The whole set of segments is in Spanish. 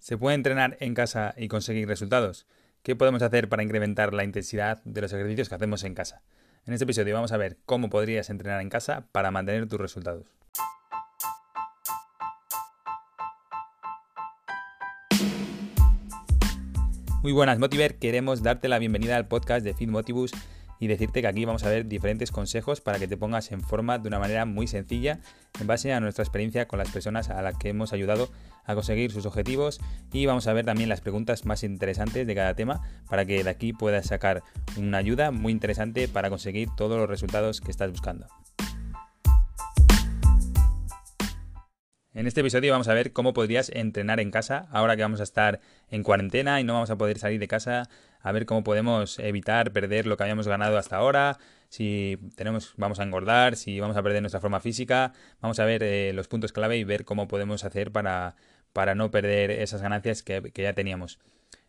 ¿Se puede entrenar en casa y conseguir resultados? ¿Qué podemos hacer para incrementar la intensidad de los ejercicios que hacemos en casa? En este episodio vamos a ver cómo podrías entrenar en casa para mantener tus resultados. Muy buenas, Motiver. Queremos darte la bienvenida al podcast de Fit Motivus y decirte que aquí vamos a ver diferentes consejos para que te pongas en forma de una manera muy sencilla en base a nuestra experiencia con las personas a las que hemos ayudado a conseguir sus objetivos y vamos a ver también las preguntas más interesantes de cada tema para que de aquí puedas sacar una ayuda muy interesante para conseguir todos los resultados que estás buscando. En este episodio vamos a ver cómo podrías entrenar en casa ahora que vamos a estar en cuarentena y no vamos a poder salir de casa, a ver cómo podemos evitar perder lo que habíamos ganado hasta ahora, si tenemos vamos a engordar, si vamos a perder nuestra forma física, vamos a ver eh, los puntos clave y ver cómo podemos hacer para, para no perder esas ganancias que, que ya teníamos.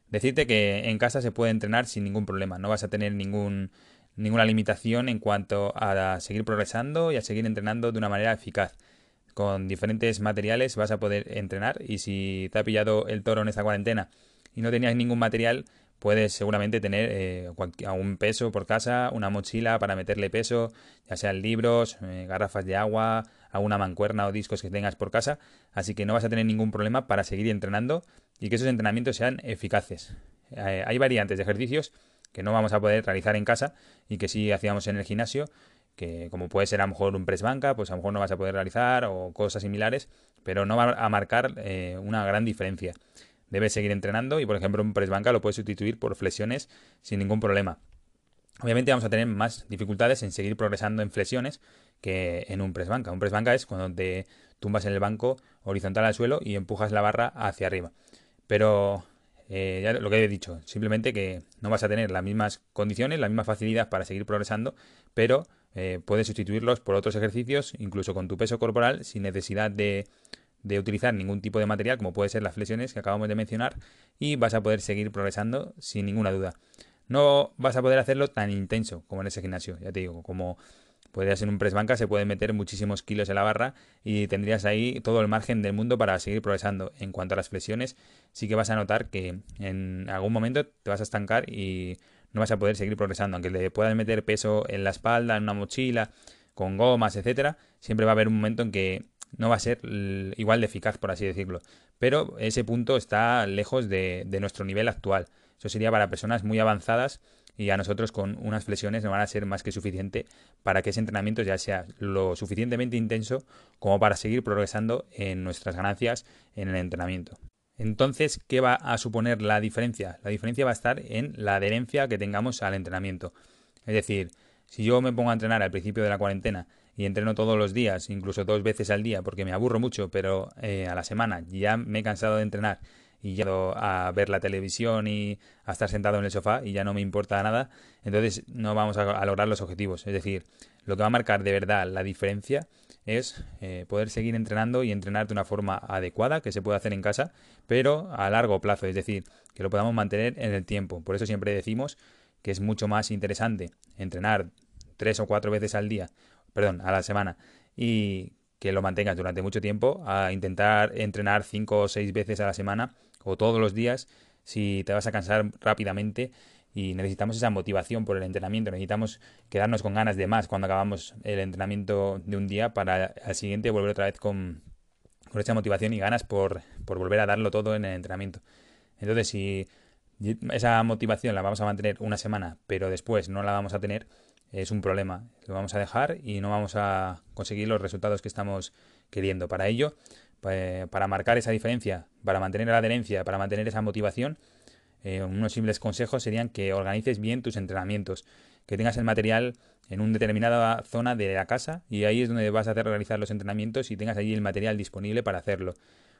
Decirte que en casa se puede entrenar sin ningún problema, no vas a tener ningún, ninguna limitación en cuanto a seguir progresando y a seguir entrenando de una manera eficaz con diferentes materiales vas a poder entrenar y si te ha pillado el toro en esta cuarentena y no tenías ningún material, puedes seguramente tener eh, un peso por casa, una mochila para meterle peso, ya sean libros, eh, garrafas de agua, alguna mancuerna o discos que tengas por casa, así que no vas a tener ningún problema para seguir entrenando y que esos entrenamientos sean eficaces. Eh, hay variantes de ejercicios que no vamos a poder realizar en casa y que sí hacíamos en el gimnasio que como puede ser a lo mejor un press banca, pues a lo mejor no vas a poder realizar o cosas similares, pero no va a marcar eh, una gran diferencia. Debes seguir entrenando y por ejemplo un press banca lo puedes sustituir por flexiones sin ningún problema. Obviamente vamos a tener más dificultades en seguir progresando en flexiones que en un press banca. Un press banca es cuando te tumbas en el banco horizontal al suelo y empujas la barra hacia arriba. Pero eh, ya lo que he dicho, simplemente que no vas a tener las mismas condiciones, la misma facilidad para seguir progresando, pero eh, puedes sustituirlos por otros ejercicios, incluso con tu peso corporal, sin necesidad de, de utilizar ningún tipo de material, como puede ser las flexiones que acabamos de mencionar, y vas a poder seguir progresando sin ninguna duda. No vas a poder hacerlo tan intenso como en ese gimnasio, ya te digo, como podría ser un press banca, se pueden meter muchísimos kilos en la barra y tendrías ahí todo el margen del mundo para seguir progresando. En cuanto a las flexiones, sí que vas a notar que en algún momento te vas a estancar y no vas a poder seguir progresando. Aunque le puedas meter peso en la espalda, en una mochila, con gomas, etcétera, siempre va a haber un momento en que no va a ser igual de eficaz, por así decirlo. Pero ese punto está lejos de, nuestro nivel actual. Eso sería para personas muy avanzadas y a nosotros con unas flexiones nos van a ser más que suficiente para que ese entrenamiento ya sea lo suficientemente intenso como para seguir progresando en nuestras ganancias en el entrenamiento. Entonces, ¿qué va a suponer la diferencia? La diferencia va a estar en la adherencia que tengamos al entrenamiento. Es decir, si yo me pongo a entrenar al principio de la cuarentena y entreno todos los días, incluso dos veces al día, porque me aburro mucho, pero eh, a la semana ya me he cansado de entrenar y ya a ver la televisión y a estar sentado en el sofá y ya no me importa nada, entonces no vamos a lograr los objetivos. Es decir, lo que va a marcar de verdad la diferencia es eh, poder seguir entrenando y entrenar de una forma adecuada que se puede hacer en casa, pero a largo plazo, es decir, que lo podamos mantener en el tiempo. Por eso siempre decimos que es mucho más interesante entrenar tres o cuatro veces al día, perdón, a la semana, y que lo mantengas durante mucho tiempo, a intentar entrenar cinco o seis veces a la semana o todos los días, si te vas a cansar rápidamente. Y necesitamos esa motivación por el entrenamiento, necesitamos quedarnos con ganas de más cuando acabamos el entrenamiento de un día para al siguiente volver otra vez con, con esa motivación y ganas por, por volver a darlo todo en el entrenamiento. Entonces, si esa motivación la vamos a mantener una semana, pero después no la vamos a tener, es un problema. Lo vamos a dejar y no vamos a conseguir los resultados que estamos queriendo. Para ello, para marcar esa diferencia, para mantener la adherencia, para mantener esa motivación, eh, unos simples consejos serían que organices bien tus entrenamientos, que tengas el material en una determinada zona de la casa y ahí es donde vas a hacer realizar los entrenamientos y tengas allí el material disponible para hacerlo.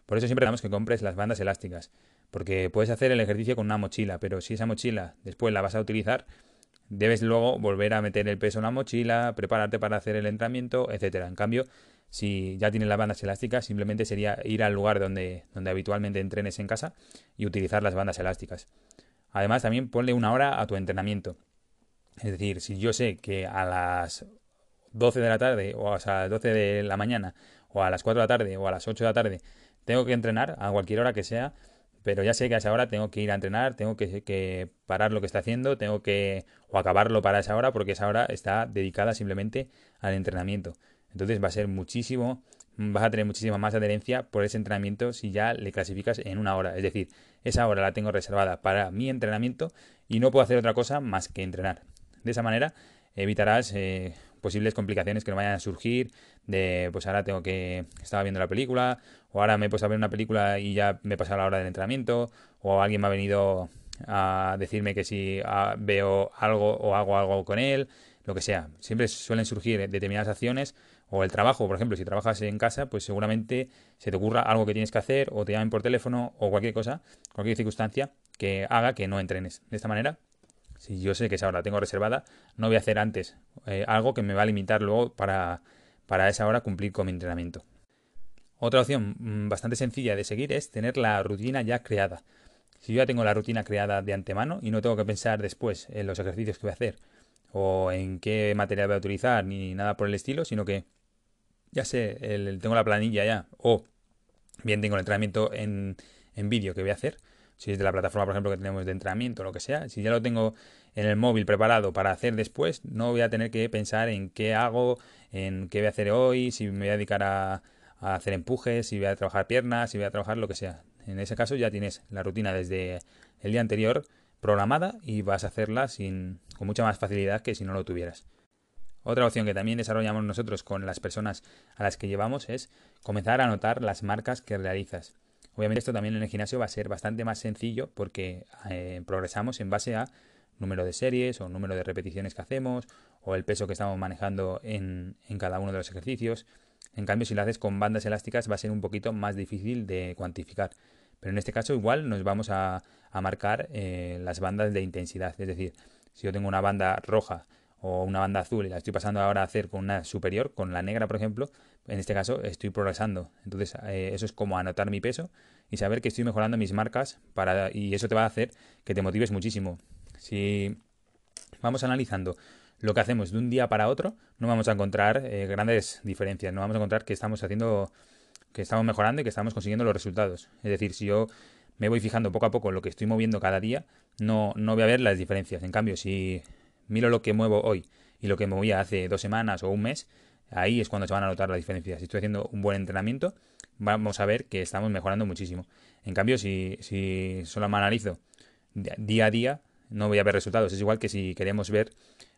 Por eso siempre damos que compres las bandas elásticas, porque puedes hacer el ejercicio con una mochila, pero si esa mochila después la vas a utilizar, debes luego volver a meter el peso en la mochila, prepararte para hacer el entrenamiento, etcétera. En cambio, si ya tienes las bandas elásticas, simplemente sería ir al lugar donde, donde habitualmente entrenes en casa y utilizar las bandas elásticas. Además, también ponle una hora a tu entrenamiento. Es decir, si yo sé que a las 12 de la tarde, o a las 12 de la mañana, o a las 4 de la tarde, o a las 8 de la tarde, tengo que entrenar a cualquier hora que sea, pero ya sé que a esa hora tengo que ir a entrenar, tengo que, parar lo que está haciendo, tengo que o acabarlo para esa hora porque esa hora está dedicada simplemente al entrenamiento. Entonces va a ser muchísimo, vas a tener muchísima más adherencia por ese entrenamiento si ya le clasificas en una hora. Es decir, esa hora la tengo reservada para mi entrenamiento y no puedo hacer otra cosa más que entrenar. De esa manera evitarás eh, posibles complicaciones que no vayan a surgir de pues ahora tengo que estaba viendo la película o ahora me he puesto a ver una película y ya me he pasado la hora del entrenamiento o alguien me ha venido a decirme que si veo algo o hago algo con él lo que sea. Siempre suelen surgir determinadas acciones o el trabajo. Por ejemplo si trabajas en casa pues seguramente se te ocurra algo que tienes que hacer o te llamen por teléfono o cualquier cosa cualquier circunstancia que haga que no entrenes. De esta manera si yo sé que esa hora la tengo reservada, no voy a hacer antes eh, algo que me va a limitar luego para, para esa hora cumplir con mi entrenamiento. Otra opción mm, bastante sencilla de seguir es tener la rutina ya creada. Si yo ya tengo la rutina creada de antemano y no tengo que pensar después en los ejercicios que voy a hacer o en qué material voy a utilizar ni nada por el estilo, sino que ya sé, tengo la planilla ya o bien tengo el entrenamiento en, en vídeo que voy a hacer, si es de la plataforma, por ejemplo, que tenemos de entrenamiento lo que sea, si ya lo tengo en el móvil preparado para hacer después, no voy a tener que pensar en qué hago, en qué voy a hacer hoy, si me voy a dedicar a, hacer empujes, si voy a trabajar piernas, si voy a trabajar lo que sea. En ese caso ya tienes la rutina desde el día anterior programada y vas a hacerla sin, con mucha más facilidad que si no lo tuvieras. Otra opción que también desarrollamos nosotros con las personas a las que llevamos es comenzar a anotar las marcas que realizas. Obviamente esto también en el gimnasio va a ser bastante más sencillo porque eh, progresamos en base a número de series o número de repeticiones que hacemos o el peso que estamos manejando en, en cada uno de los ejercicios. En cambio, si lo haces con bandas elásticas va a ser un poquito más difícil de cuantificar. Pero en este caso igual nos vamos a, a marcar eh, las bandas de intensidad. Es decir, si yo tengo una banda roja o una banda azul y la estoy pasando ahora a hacer con una superior, con la negra por ejemplo, en este caso estoy progresando. Entonces eh, eso es como anotar mi peso y saber que estoy mejorando mis marcas para y eso te va a hacer que te motives muchísimo. Si vamos analizando lo que hacemos de un día para otro, no vamos a encontrar eh, grandes diferencias, no vamos a encontrar que estamos haciendo, que estamos mejorando y que estamos consiguiendo los resultados. Es decir, si yo me voy fijando poco a poco lo que estoy moviendo cada día, no, no voy a ver las diferencias. En cambio, si miro lo que muevo hoy y lo que movía hace dos semanas o un mes, ahí es cuando se van a notar las diferencias. Si estoy haciendo un buen entrenamiento, vamos a ver que estamos mejorando muchísimo. En cambio, si, si solo me analizo día a día, no voy a ver resultados. Es igual que si queremos ver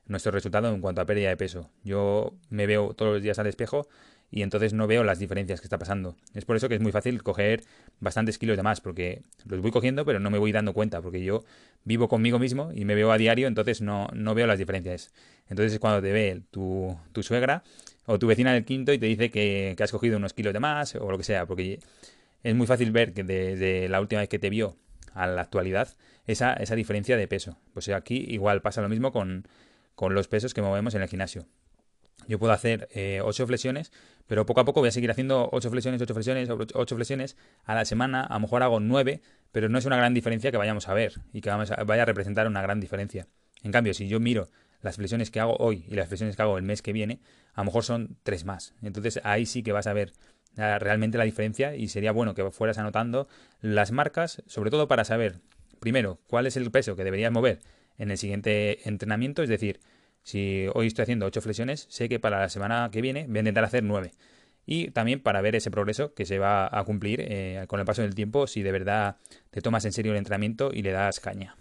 nuestro resultado en cuanto a pérdida de peso. Yo me veo todos los días al espejo y entonces no veo las diferencias que está pasando. Es por eso que es muy fácil coger bastantes kilos de más, porque los voy cogiendo, pero no me voy dando cuenta, porque yo vivo conmigo mismo y me veo a diario, entonces no, no veo las diferencias. Entonces es cuando te ve tu, tu suegra o tu vecina del quinto y te dice que, has cogido unos kilos de más o lo que sea, porque es muy fácil ver que desde la última vez que te vio a la actualidad esa, esa diferencia de peso. Pues aquí igual pasa lo mismo con, con los pesos que movemos en el gimnasio. Yo puedo hacer eh, 8 flexiones, pero poco a poco voy a seguir haciendo 8 flexiones, 8 flexiones, 8 flexiones a la semana. A lo mejor hago 9, pero no es una gran diferencia que vayamos a ver y que vaya a representar una gran diferencia. En cambio, si yo miro las flexiones que hago hoy y las flexiones que hago el mes que viene, a lo mejor son tres más. Entonces ahí sí que vas a ver realmente la diferencia y sería bueno que fueras anotando las marcas, sobre todo para saber, primero, cuál es el peso que deberías mover en el siguiente entrenamiento, es decir, si hoy estoy haciendo ocho flexiones, sé que para la semana que viene voy a intentar hacer nueve. Y también para ver ese progreso que se va a cumplir eh, con el paso del tiempo si de verdad te tomas en serio el entrenamiento y le das caña.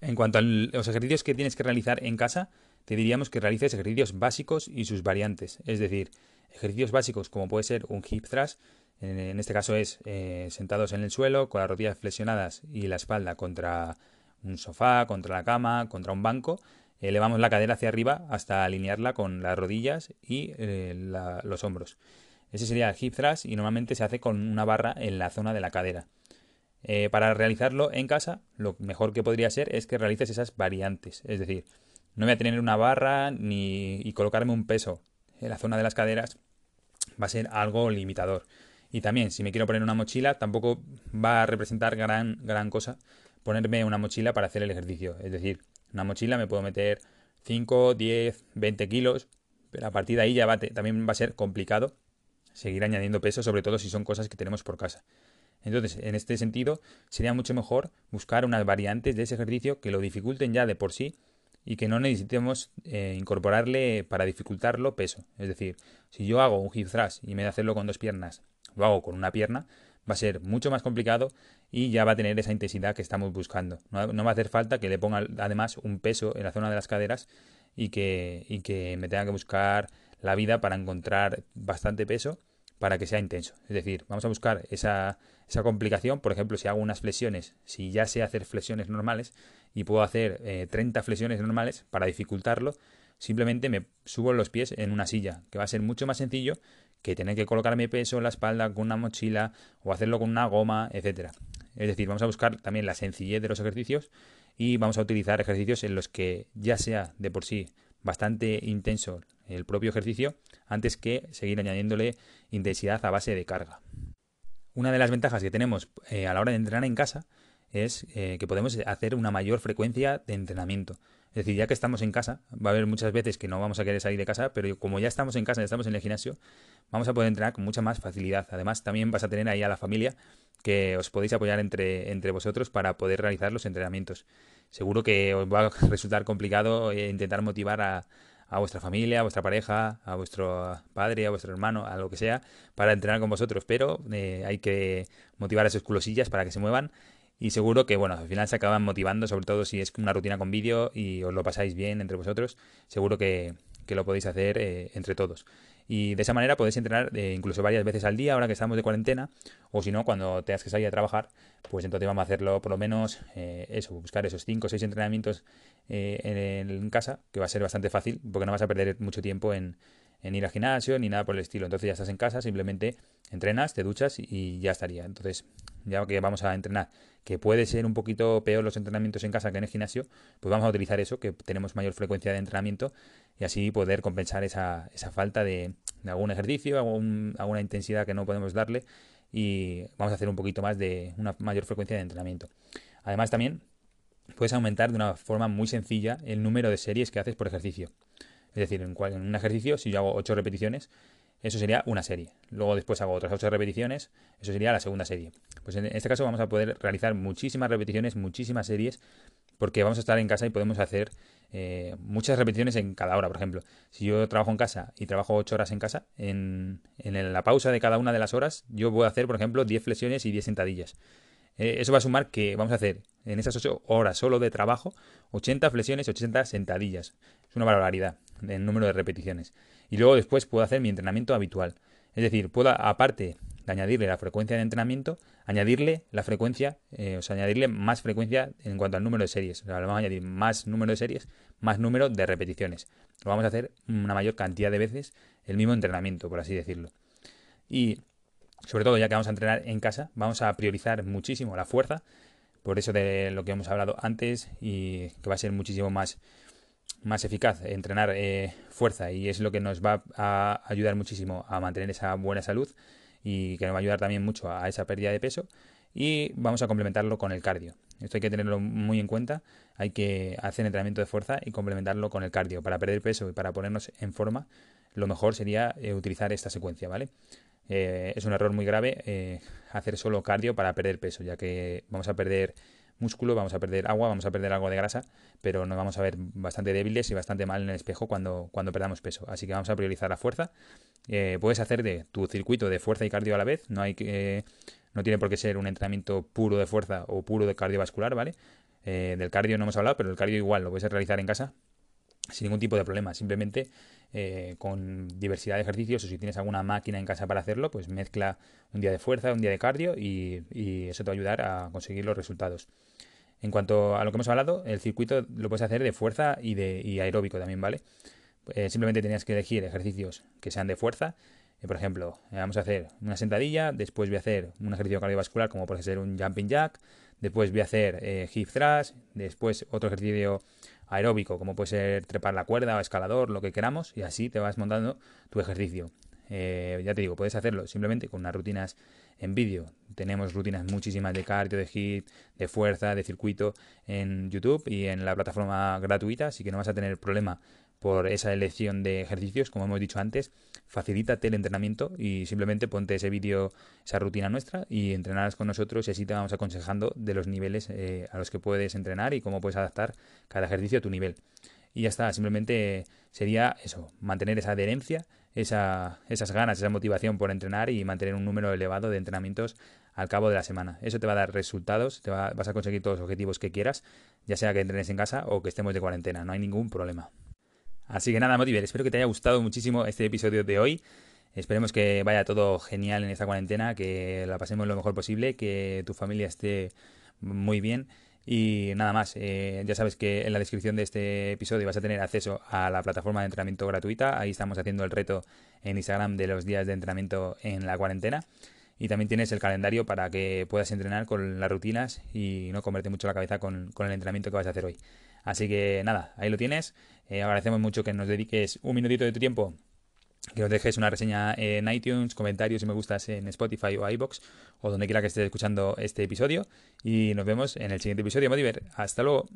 En cuanto a los ejercicios que tienes que realizar en casa, te diríamos que realices ejercicios básicos y sus variantes. Es decir, ejercicios básicos como puede ser un hip thrust, en este caso es eh, sentados en el suelo, con las rodillas flexionadas y la espalda contra un sofá, contra la cama, contra un banco. Elevamos la cadera hacia arriba hasta alinearla con las rodillas y eh, los hombros. Ese sería el hip thrust y normalmente se hace con una barra en la zona de la cadera. Eh, para realizarlo en casa, lo mejor que podría ser es que realices esas variantes. Es decir, no voy a tener una barra ni y colocarme un peso en la zona de las caderas. Va a ser algo limitador. Y también, si me quiero poner una mochila, tampoco va a representar gran, gran cosa ponerme una mochila para hacer el ejercicio. Es decir, una mochila me puedo meter 5, 10, 20 kilos, pero a partir de ahí ya también va a ser complicado seguir añadiendo peso, sobre todo si son cosas que tenemos por casa. Entonces, en este sentido, sería mucho mejor buscar unas variantes de ese ejercicio que lo dificulten ya de por sí y que no necesitemos eh, incorporarle para dificultarlo peso. Es decir, si yo hago un hip thrust y me de hacerlo con dos piernas, lo hago con una pierna, va a ser mucho más complicado y ya va a tener esa intensidad que estamos buscando. No, va a hacer falta que le ponga además un peso en la zona de las caderas y que, y que me tenga que buscar la vida para encontrar bastante peso para que sea intenso. Es decir, vamos a buscar esa, esa complicación. Por ejemplo, si hago unas flexiones, si ya sé hacer flexiones normales y puedo hacer 30 eh, flexiones normales para dificultarlo, simplemente me subo los pies en una silla, que va a ser mucho más sencillo que tener que colocar mi peso en la espalda con una mochila o hacerlo con una goma, etcétera. Es decir, vamos a buscar también la sencillez de los ejercicios y vamos a utilizar ejercicios en los que ya sea de por sí bastante intenso el propio ejercicio antes que seguir añadiéndole intensidad a base de carga. Una de las ventajas que tenemos eh, a la hora de entrenar en casa es eh, que podemos hacer una mayor frecuencia de entrenamiento. Es decir, ya que estamos en casa, va a haber muchas veces que no vamos a querer salir de casa, pero como ya estamos en casa, ya estamos en el gimnasio, vamos a poder entrenar con mucha más facilidad. Además, también vas a tener ahí a la familia que os podéis apoyar entre, entre vosotros para poder realizar los entrenamientos. Seguro que os va a resultar complicado eh, intentar motivar a, a vuestra familia, a vuestra pareja, a vuestro padre, a vuestro hermano, a lo que sea, para entrenar con vosotros. Pero eh, hay que motivar a esos culosillas para que se muevan. Y seguro que, bueno, al final se acaban motivando, sobre todo si es una rutina con vídeo y os lo pasáis bien entre vosotros. Seguro que, que lo podéis hacer eh, entre todos. Y de esa manera podéis entrenar eh, incluso varias veces al día ahora que estamos de cuarentena. O si no, cuando tengas que salir a trabajar, pues entonces vamos a hacerlo por lo menos eh, eso, buscar esos 5 o 6 entrenamientos en, en, casa, que va a ser bastante fácil, porque no vas a perder mucho tiempo en, en ir al gimnasio ni nada por el estilo. Entonces ya estás en casa, simplemente entrenas, te duchas y ya estaría. Entonces, ya que vamos a entrenar, que puede ser un poquito peor los entrenamientos en casa que en el gimnasio, pues vamos a utilizar eso, que tenemos mayor frecuencia de entrenamiento y así poder compensar esa, esa falta de, algún ejercicio, alguna intensidad que no podemos darle y vamos a hacer un poquito más de una mayor frecuencia de entrenamiento. Además también puedes aumentar de una forma muy sencilla el número de series que haces por ejercicio. Es decir, en, un ejercicio, si yo hago 8 repeticiones, eso sería una serie. Luego después hago otras 8 repeticiones, eso sería la segunda serie. Pues en este caso vamos a poder realizar muchísimas repeticiones, muchísimas series, porque vamos a estar en casa y podemos hacer eh, muchas repeticiones en cada hora. Por ejemplo, si yo trabajo en casa y trabajo 8 horas en casa, en, en la pausa de cada una de las horas, yo a hacer, por ejemplo, 10 flexiones y 10 sentadillas. Eh, eso va a sumar que vamos a hacer en esas 8 horas solo de trabajo 80 flexiones, 80 sentadillas. Es una barbaridad el número de repeticiones. Y luego después puedo hacer mi entrenamiento habitual. Es decir, puedo, aparte de añadirle la frecuencia de entrenamiento, añadirle la frecuencia, eh, o sea, añadirle más frecuencia en cuanto al número de series. O sea, le vamos a añadir más número de series, más número de repeticiones. Lo vamos a hacer una mayor cantidad de veces el mismo entrenamiento, por así decirlo. Y sobre todo ya que vamos a entrenar en casa, vamos a priorizar muchísimo la fuerza, por eso de lo que hemos hablado antes y que va a ser muchísimo más más eficaz entrenar eh, fuerza y es lo que nos va a ayudar muchísimo a mantener esa buena salud y que nos va a ayudar también mucho a esa pérdida de peso y vamos a complementarlo con el cardio. Esto hay que tenerlo muy en cuenta, hay que hacer entrenamiento de fuerza y complementarlo con el cardio. Para perder peso y para ponernos en forma, lo mejor sería eh, utilizar esta secuencia, ¿vale? Eh, es un error muy grave hacer solo cardio para perder peso, ya que vamos a perder músculo, vamos a perder agua, vamos a perder algo de grasa, pero nos vamos a ver bastante débiles y bastante mal en el espejo cuando, cuando perdamos peso. Así que vamos a priorizar la fuerza. Eh, puedes hacer de tu circuito de fuerza y cardio a la vez, no hay que... no tiene por qué ser un entrenamiento puro de fuerza o puro de cardiovascular, ¿vale? Eh, del cardio no hemos hablado, pero el cardio igual lo puedes realizar en casa sin ningún tipo de problema. Simplemente eh, con diversidad de ejercicios o si tienes alguna máquina en casa para hacerlo, pues mezcla un día de fuerza, un día de cardio y, eso te va a ayudar a conseguir los resultados. En cuanto a lo que hemos hablado, el circuito lo puedes hacer de fuerza y de aeróbico también, ¿vale? Eh, simplemente tenías que elegir ejercicios que sean de fuerza. Eh, por ejemplo, vamos a hacer una sentadilla, después voy a hacer un ejercicio cardiovascular como puede ser un jumping jack, después voy a hacer hip thrust, después otro ejercicio aeróbico, como puede ser trepar la cuerda o escalador, lo que queramos, y así te vas montando tu ejercicio. Eh, ya te digo, puedes hacerlo simplemente con unas rutinas en vídeo. Tenemos rutinas muchísimas de cardio, de hit, de fuerza, de circuito en YouTube y en la plataforma gratuita, así que no vas a tener problema por esa elección de ejercicios, como hemos dicho antes, facilítate el entrenamiento y simplemente ponte ese vídeo, esa rutina nuestra y entrenarás con nosotros y así te vamos aconsejando de los niveles eh, a los que puedes entrenar y cómo puedes adaptar cada ejercicio a tu nivel. Y ya está, simplemente sería eso, mantener esa adherencia, esa, esas ganas, esa motivación por entrenar y mantener un número elevado de entrenamientos al cabo de la semana. Eso te va a dar resultados, te vas a conseguir todos los objetivos que quieras, ya sea que entrenes en casa o que estemos de cuarentena, no hay ningún problema. Así que nada, Motiver, espero que te haya gustado muchísimo este episodio de hoy. Esperemos que vaya todo genial en esta cuarentena, que la pasemos lo mejor posible, que tu familia esté muy bien. Y nada más, eh, ya sabes que en la descripción de este episodio vas a tener acceso a la plataforma de entrenamiento gratuita. Ahí estamos haciendo el reto en Instagram de los días de entrenamiento en la cuarentena. Y también tienes el calendario para que puedas entrenar con las rutinas y no converte mucho la cabeza con el entrenamiento que vas a hacer hoy. Así que nada, ahí lo tienes. Eh, agradecemos mucho que nos dediques un minutito de tu tiempo que nos dejes una reseña en iTunes, comentarios y me gustas en Spotify o iBox o donde quiera que estés escuchando este episodio. Y nos vemos en el siguiente episodio, Modiver. Hasta luego.